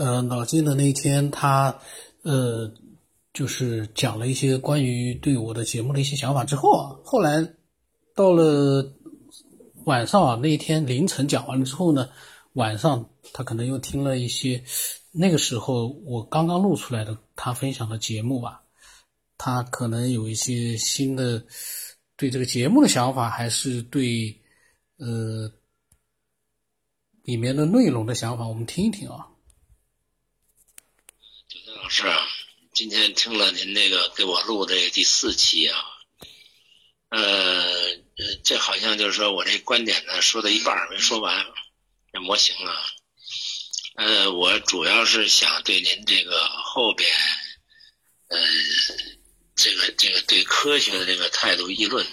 呃，脑筋的那一天，他呃，就是讲了一些关于对我的节目的一些想法之后啊，后来到了晚上啊，那一天凌晨讲完了之后呢，晚上他可能又听了一些那个时候我刚刚录出来的他分享的节目吧，他可能有一些新的对这个节目的想法，还是对呃里面的内容的想法，我们听一听啊。是啊，今天听了您那个给我录的第四期啊，呃，这好像就是说我这观点呢说到一半没说完，这模型啊，呃，我主要是想对您这个后边，呃，这个这个对科学的这个态度议论，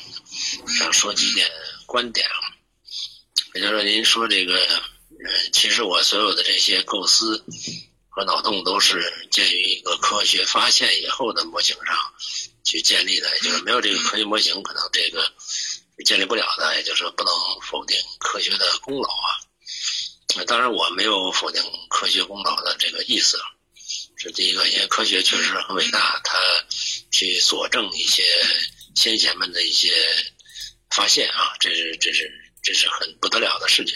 想说几点观点啊，也就是说您说这个，呃，其实我所有的这些构思。和脑洞都是建于一个科学发现以后的模型上去建立的，也就是没有这个科学模型，可能这个建立不了的。也就是，不能否定科学的功劳啊。当然，我没有否定科学功劳的这个意思。是第一个，因为科学确实很伟大，它去佐证一些先贤们的一些发现啊，这是这是这是很不得了的事情。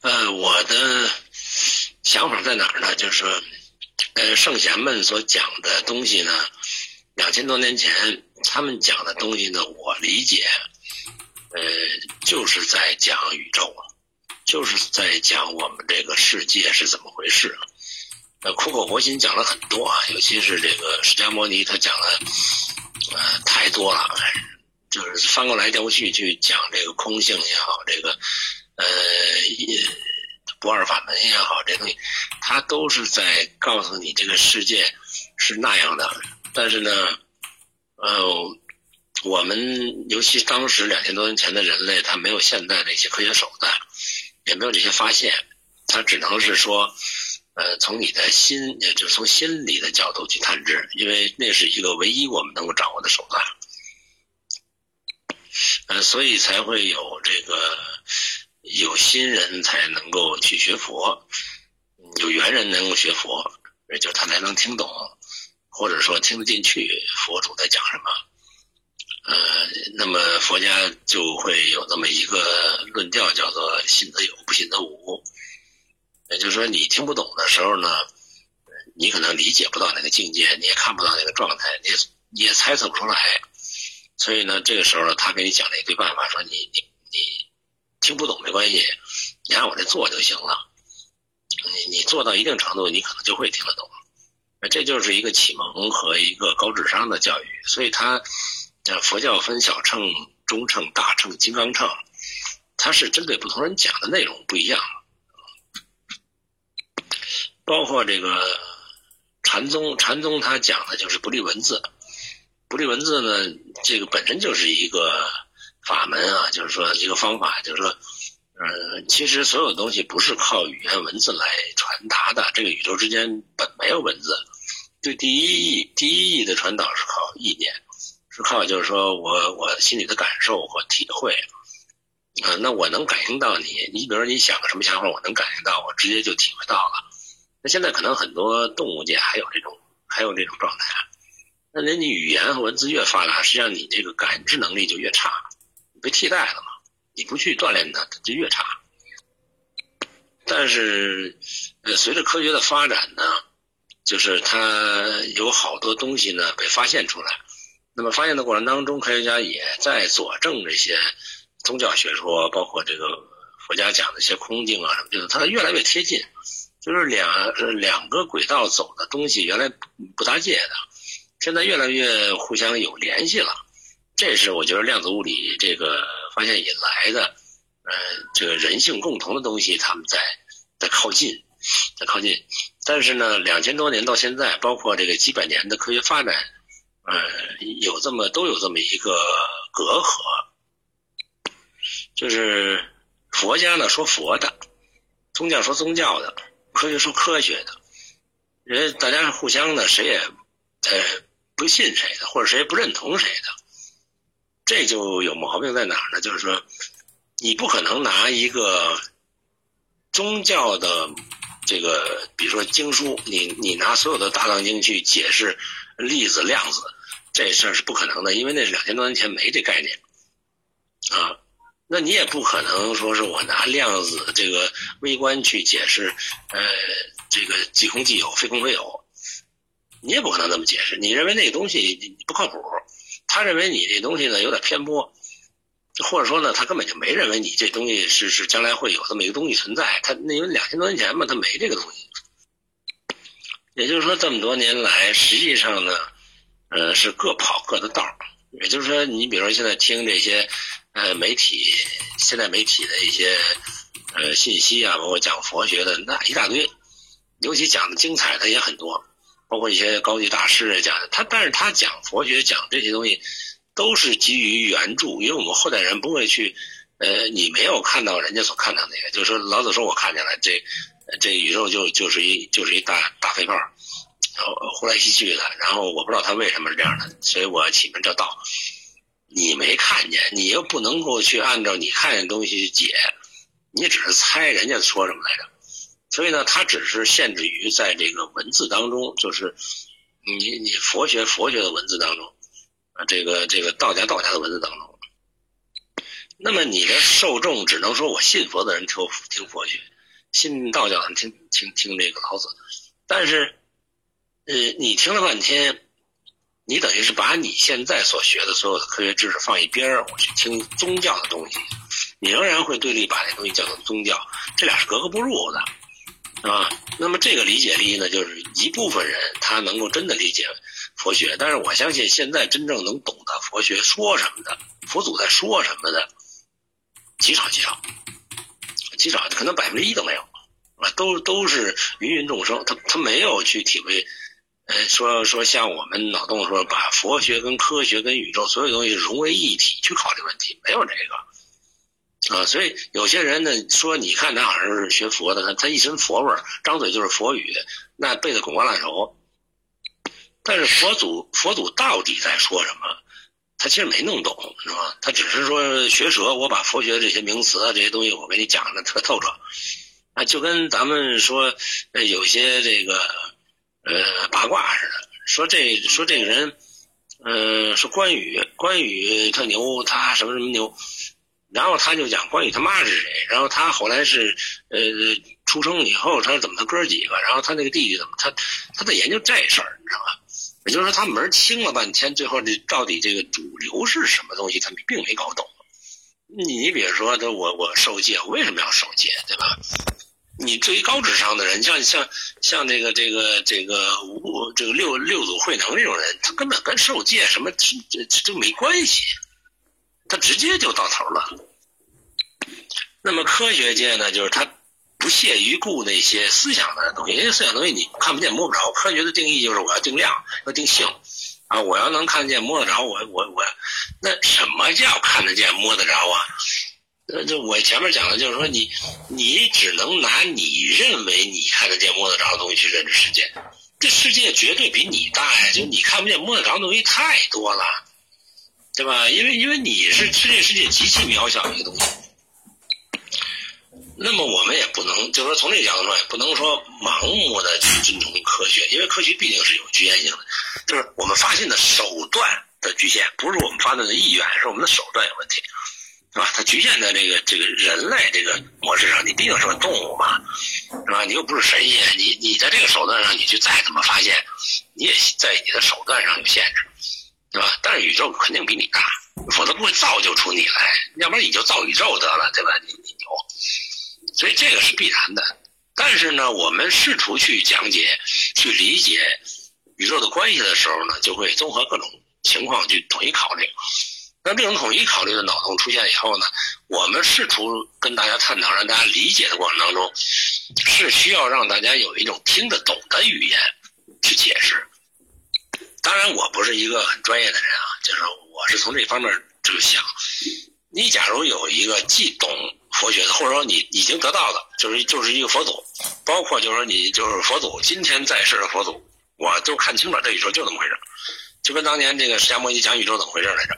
呃，我的想法在哪儿呢？就是，呃，圣贤们所讲的东西呢，两千多年前他们讲的东西呢，我理解，呃，就是在讲宇宙，就是在讲我们这个世界是怎么回事。呃，苦口婆心讲了很多啊，尤其是这个释迦牟尼，他讲的呃太多了，就是翻过来调过去去讲这个空性也好，这个。呃，不二法门也好，这东西，它都是在告诉你这个世界是那样的。但是呢，呃，我们尤其当时两千多年前的人类，他没有现在的一些科学手段，也没有这些发现，他只能是说，呃，从你的心，也就是从心理的角度去探知，因为那是一个唯一我们能够掌握的手段。呃，所以才会有这个。有心人才能够去学佛，有缘人能够学佛，也就他才能听懂，或者说听得进去佛祖在讲什么。呃，那么佛家就会有那么一个论调，叫做信则有，不信则无。也就是说，你听不懂的时候呢，你可能理解不到那个境界，你也看不到那个状态，你也你也猜测不出来。所以呢，这个时候呢，他给你讲了一堆办法，说你你。听不懂没关系，你按我这做就行了。你你做到一定程度，你可能就会听得懂。这就是一个启蒙和一个高智商的教育。所以它，佛教分小乘、中乘、大乘、金刚乘，它是针对不同人讲的内容不一样。包括这个禅宗，禅宗它讲的就是不立文字。不立文字呢，这个本身就是一个。法门啊，就是说一个方法，就是说，嗯，其实所有东西不是靠语言文字来传达的。这个宇宙之间本没有文字，对第一义第一义的传导是靠意念，是靠就是说我我心里的感受或体会，啊，那我能感应到你，你比如说你想个什么想法，我能感应到，我直接就体会到了。那现在可能很多动物界还有这种还有这种状态啊，那那你语言和文字越发达，实际上你这个感知能力就越差。被替代了嘛？你不去锻炼它，它就越差。但是，呃，随着科学的发展呢，就是它有好多东西呢被发现出来。那么发现的过程当中，科学家也在佐证这些宗教学说，包括这个佛家讲的一些空境啊什么，就是它越来越贴近。就是两两个轨道走的东西，原来不搭界的，现在越来越互相有联系了。这是我觉得量子物理这个发现以来的，呃，这个人性共同的东西，他们在在靠近，在靠近。但是呢，两千多年到现在，包括这个几百年的科学发展，呃，有这么都有这么一个隔阂，就是佛家呢说佛的，宗教说宗教的，科学说科学的，人大家互相呢谁也呃不信谁的，或者谁也不认同谁的。这就有毛病在哪儿呢？就是说，你不可能拿一个宗教的这个，比如说经书，你你拿所有的大藏经去解释粒子量子，这事儿是不可能的，因为那是两千多年前没这概念啊。那你也不可能说是我拿量子这个微观去解释，呃，这个即空即有，非空非有，你也不可能这么解释。你认为那个东西不靠谱，他认为你这东西呢有点偏颇，或者说呢他根本就没认为你这东西是是将来会有这么一个东西存在。他那因为两千多年前嘛，他没这个东西。也就是说，这么多年来，实际上呢，呃，是各跑各的道也就是说，你比如说现在听这些。呃，媒体现在媒体的一些呃信息啊，包括讲佛学的那一大堆，尤其讲的精彩的也很多，包括一些高级大师讲的他，但是他讲佛学讲这些东西都是基于原著，因为我们后代人不会去呃，你没有看到人家所看到那个，就是说老子说我看见了，这这宇宙就就是一就是一大大飞炮，然后呼来吸去的，然后我不知道他为什么是这样的，所以我起名叫道。你没看见，你又不能够去按照你看见的东西去解，你只是猜人家说什么来着。所以呢，它只是限制于在这个文字当中，就是你你佛学佛学的文字当中，啊，这个这个道家道家的文字当中。那么你的受众只能说我信佛的人听听佛学，信道教的人听听听这个老子。但是，呃，你听了半天。你等于是把你现在所学的所有的科学知识放一边儿，我去听宗教的东西，你仍然会对立把那东西叫做宗教，这俩是格格不入的，啊。那么这个理解力呢，就是一部分人他能够真的理解佛学，但是我相信现在真正能懂得佛学说什么的，佛祖在说什么的，极少极少，极少，可能百分之一都没有，啊，都都是芸芸众生，他他没有去体会。呃，说说像我们脑洞说把佛学跟科学跟宇宙所有东西融为一体去考虑问题，没有这个啊。所以有些人呢说，你看他好像是学佛的，他他一身佛味儿，张嘴就是佛语，那背的滚瓜烂熟。但是佛祖佛祖到底在说什么？他其实没弄懂，是吧？他只是说学舌，我把佛学这些名词啊这些东西我给你讲的特透彻啊，就跟咱们说有些这个。呃，八卦似的，说这说这个人，呃，说关羽，关羽他牛，他什么什么牛，然后他就讲关羽他妈是谁，然后他后来是呃出生以后他怎么他哥几个，然后他那个弟弟怎么他他在研究这事儿，你知道吧？也就是说他门清了半天，最后这到底这个主流是什么东西，他并没搞懂。你比如说，他我我受戒，我为什么要受戒，对吧？你对于高智商的人，像像像这个这个这个五这个六六祖慧能这种人，他根本跟受戒什么这这这没关系，他直接就到头了。那么科学界呢，就是他不屑于顾那些思想的东西，因为思想东西你看不见摸不着。科学的定义就是我要定量，要定性啊，我要能看得见摸得着，我我我，那什么叫看得见摸得着啊？那，就我前面讲的，就是说你，你只能拿你认为你看得见、摸得着的东西去认知世界，这世界绝对比你大呀！就你看不见、摸得着的东西太多了，对吧？因为因为你是世界世界极其渺小的一个东西，那么我们也不能，就是说从这个角度上，也不能说盲目的去尊重科学，因为科学毕竟是有局限性的，就是我们发现的手段的局限，不是我们发现的意愿，是我们的手段有问题。是吧？它局限在这个这个人类这个模式上，你毕竟是个动物嘛，是吧？你又不是神仙，你你在这个手段上，你去再怎么发现，你也在你的手段上有限制，对吧？但是宇宙肯定比你大，否则不会造就出你来，要不然你就造宇宙得了，对吧？你你牛，所以这个是必然的。但是呢，我们试图去讲解、去理解宇宙的关系的时候呢，就会综合各种情况去统一考虑。那这种统一考虑的脑洞出现以后呢，我们试图跟大家探讨，让大家理解的过程当中，是需要让大家有一种听得懂的语言去解释。当然，我不是一个很专业的人啊，就是我是从这方面这么想。你假如有一个既懂佛学的，或者说你已经得到的，就是就是一个佛祖，包括就是说你就是佛祖今天在世的佛祖，我就看清楚这宇宙就这么回事就跟当年这个释迦牟尼讲宇宙怎么回事来着。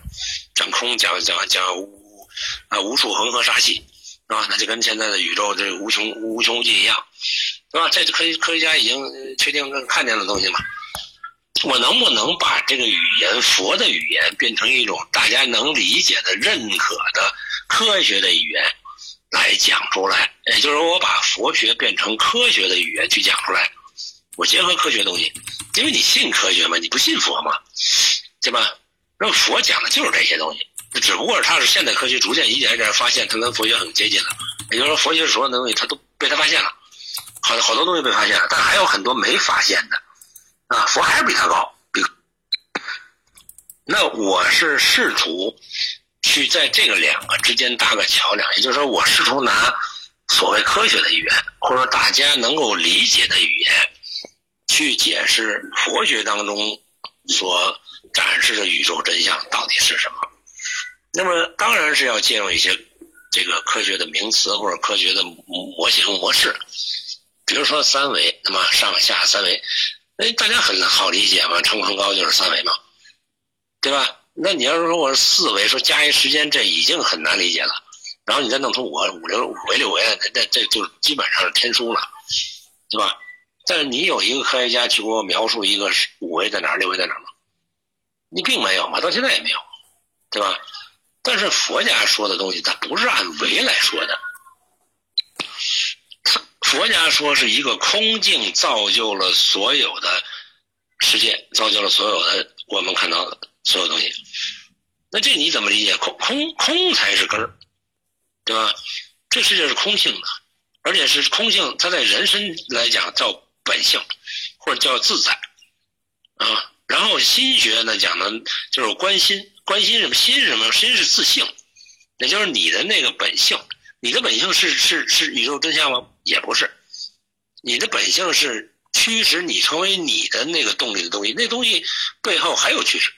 讲空讲讲讲无啊，无数恒河沙系，是吧？那就跟现在的宇宙这无穷无穷无尽一样，是吧？这科科学家已经确定看见的东西嘛。我能不能把这个语言佛的语言变成一种大家能理解的、认可的科学的语言来讲出来？也就是说，我把佛学变成科学的语言去讲出来，我结合科学东西，因为你信科学嘛，你不信佛嘛，对吧？那佛讲的就是这些东西，只不过他是现代科学逐渐一点一点发现，他跟佛学很接近了。也就是说，佛学所有的东西他都被他发现了，好好多东西被发现了，但还有很多没发现的。啊，佛还是比他高，比。那我是试图去在这个两个之间搭个桥梁，也就是说，我试图拿所谓科学的语言，或者大家能够理解的语言，去解释佛学当中所展示的宇宙真相到底是什么。那么，当然是要借用一些这个科学的名词或者科学的模型模式，比如说三维，那么上下三维。哎，大家很好理解嘛，长宽高就是三维嘛，对吧？那你要是说我是四维，说加一时间，这已经很难理解了。然后你再弄出我五六五维六维，那这这就基本上是天书了，对吧？但是你有一个科学家去给我描述一个五维在哪，六维在哪吗？你并没有嘛，到现在也没有，对吧？但是佛家说的东西，它不是按维来说的。佛家说是一个空境造就了所有的世界，造就了所有的我们看到的所有东西。那这你怎么理解？空空空才是根儿，对吧？这世界是空性的，而且是空性，它在人身来讲叫本性，或者叫自在啊。然后心学呢讲的就是关心，关心什么？心是什么？心是自性，也就是你的那个本性。你的本性是是是宇宙真相吗？也不是，你的本性是驱使你成为你的那个动力的东西，那东西背后还有驱使，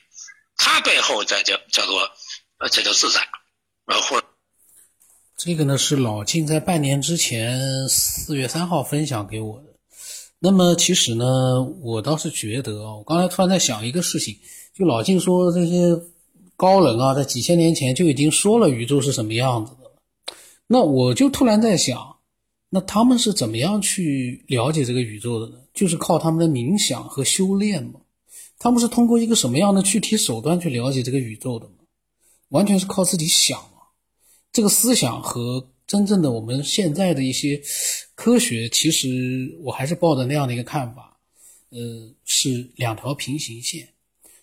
它背后再叫叫做呃，这叫自在，呃，或这个呢是老静在半年之前四月三号分享给我的。那么其实呢，我倒是觉得啊，我刚才突然在想一个事情，就老静说这些高人啊，在几千年前就已经说了宇宙是什么样子的。那我就突然在想，那他们是怎么样去了解这个宇宙的呢？就是靠他们的冥想和修炼吗？他们是通过一个什么样的具体手段去了解这个宇宙的吗？完全是靠自己想吗？这个思想和真正的我们现在的一些科学，其实我还是抱着那样的一个看法，呃，是两条平行线。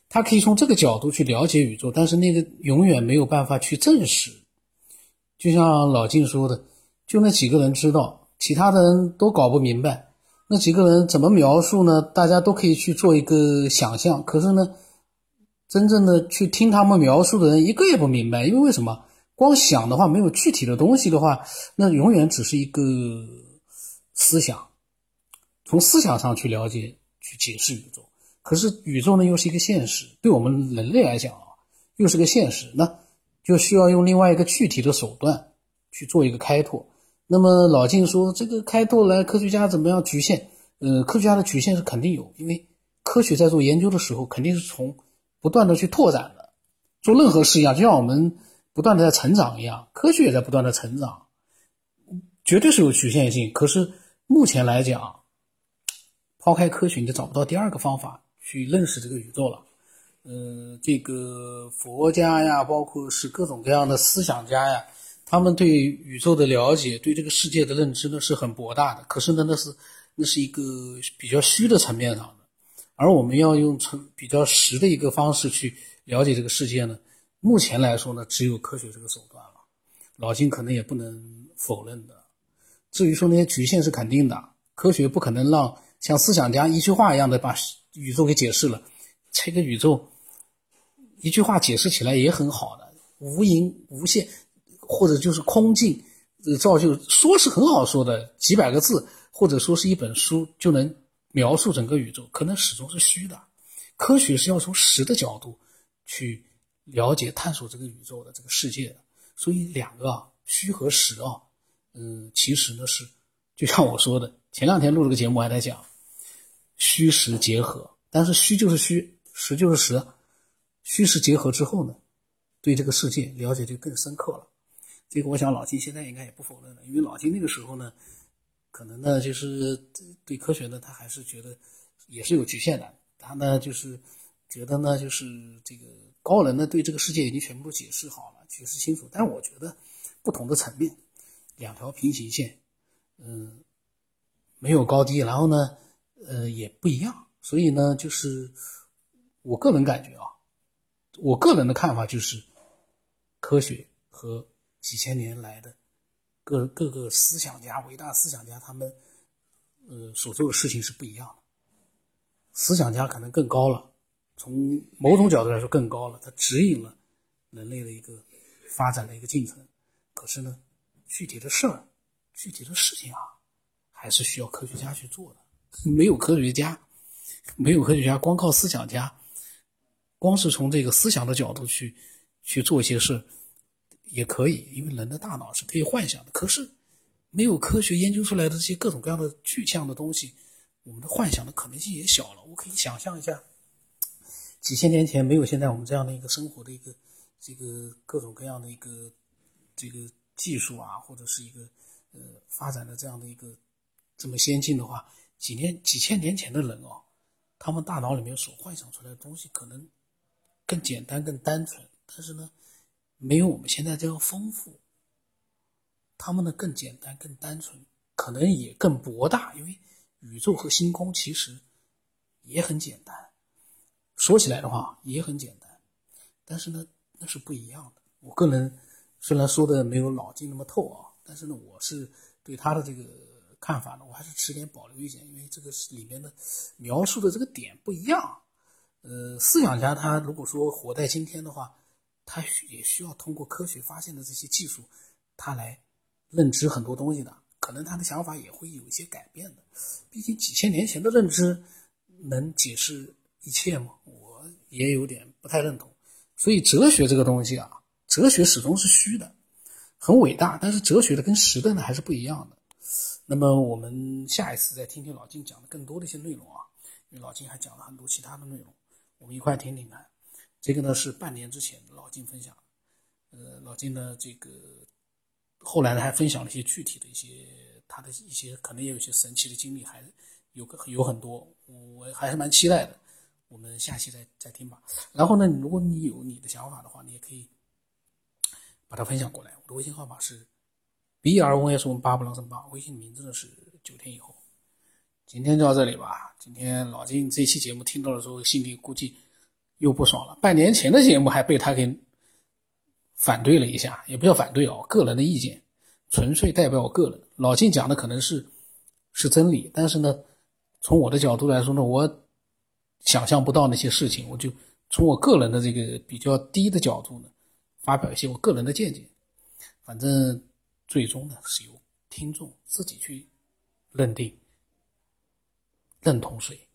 他可以从这个角度去了解宇宙，但是那个永远没有办法去证实。就像老静说的，就那几个人知道，其他的人都搞不明白。那几个人怎么描述呢？大家都可以去做一个想象。可是呢，真正的去听他们描述的人一个也不明白，因为为什么？光想的话，没有具体的东西的话，那永远只是一个思想，从思想上去了解、去解释宇宙。可是宇宙呢，又是一个现实，对我们人类来讲啊，又是个现实。那。就需要用另外一个具体的手段去做一个开拓。那么老静说，这个开拓来科学家怎么样局限？呃，科学家的局限是肯定有，因为科学在做研究的时候，肯定是从不断的去拓展的。做任何事一样，就像我们不断的在成长一样，科学也在不断的成长，绝对是有局限性。可是目前来讲，抛开科学，你就找不到第二个方法去认识这个宇宙了。呃，这个佛家呀，包括是各种各样的思想家呀，他们对宇宙的了解，对这个世界的认知呢是很博大的。可是呢，那是那是一个比较虚的层面上的，而我们要用成比较实的一个方式去了解这个世界呢，目前来说呢，只有科学这个手段了。老金可能也不能否认的。至于说那些局限是肯定的，科学不可能让像思想家一句话一样的把宇宙给解释了。这个宇宙，一句话解释起来也很好的，无垠无限，或者就是空境，造就说是很好说的，几百个字，或者说是一本书就能描述整个宇宙，可能始终是虚的。科学是要从实的角度去了解、探索这个宇宙的这个世界的，所以两个啊，虚和实啊，嗯，其实呢是，就像我说的，前两天录了个节目还在讲，虚实结合，但是虚就是虚。实就是实，虚实结合之后呢，对这个世界了解就更深刻了。这个我想老金现在应该也不否认了，因为老金那个时候呢，可能呢就是对科学呢他还是觉得也是有局限的，他呢就是觉得呢就是这个高人呢对这个世界已经全部解释好了，解释清楚。但是我觉得不同的层面，两条平行线，嗯，没有高低，然后呢，呃也不一样，所以呢就是我个人感觉啊，我个人的看法就是科学和。几千年来的各各个思想家、伟大思想家，他们呃所做的事情是不一样的。思想家可能更高了，从某种角度来说更高了，它指引了人类的一个发展的一个进程。可是呢，具体的事儿、具体的事情啊，还是需要科学家去做的。没有科学家，没有科学家，光靠思想家，光是从这个思想的角度去去做一些事。也可以，因为人的大脑是可以幻想的。可是，没有科学研究出来的这些各种各样的具象的东西，我们的幻想的可能性也小了。我可以想象一下，几千年前没有现在我们这样的一个生活的一个这个各种各样的一个这个技术啊，或者是一个呃发展的这样的一个这么先进的话，几年几千年前的人哦，他们大脑里面所幻想出来的东西可能更简单、更单纯，但是呢。没有我们现在这样丰富，他们呢更简单、更单纯，可能也更博大。因为宇宙和星空其实也很简单，说起来的话也很简单，但是呢那是不一样的。我个人虽然说的没有老金那么透啊，但是呢我是对他的这个看法呢，我还是持点保留意见，因为这个里面的描述的这个点不一样。呃，思想家他如果说活在今天的话。他也需要通过科学发现的这些技术，他来认知很多东西的。可能他的想法也会有一些改变的。毕竟几千年前的认知能解释一切吗？我也有点不太认同。所以哲学这个东西啊，哲学始终是虚的，很伟大，但是哲学的跟实的呢还是不一样的。那么我们下一次再听听老金讲的更多的一些内容啊，因为老金还讲了很多其他的内容，我们一块听听看。这个呢是半年之前老金分享，呃，老金呢这个后来呢还分享了一些具体的一些他的一些可能也有一些神奇的经历，还有个有很多，我还是蛮期待的。我们下期再再听吧。然后呢，如果你有你的想法的话，你也可以把它分享过来。我的微信号码是 b r o s 我们八不能生八，微信名字呢是九天以后。今天就到这里吧。今天老金这期节目听到的时候，心里估计。又不爽了，半年前的节目还被他给反对了一下，也不叫反对哦，个人的意见，纯粹代表我个人。老金讲的可能是是真理，但是呢，从我的角度来说呢，我想象不到那些事情，我就从我个人的这个比较低的角度呢，发表一些我个人的见解。反正最终呢，是由听众自己去认定、认同谁。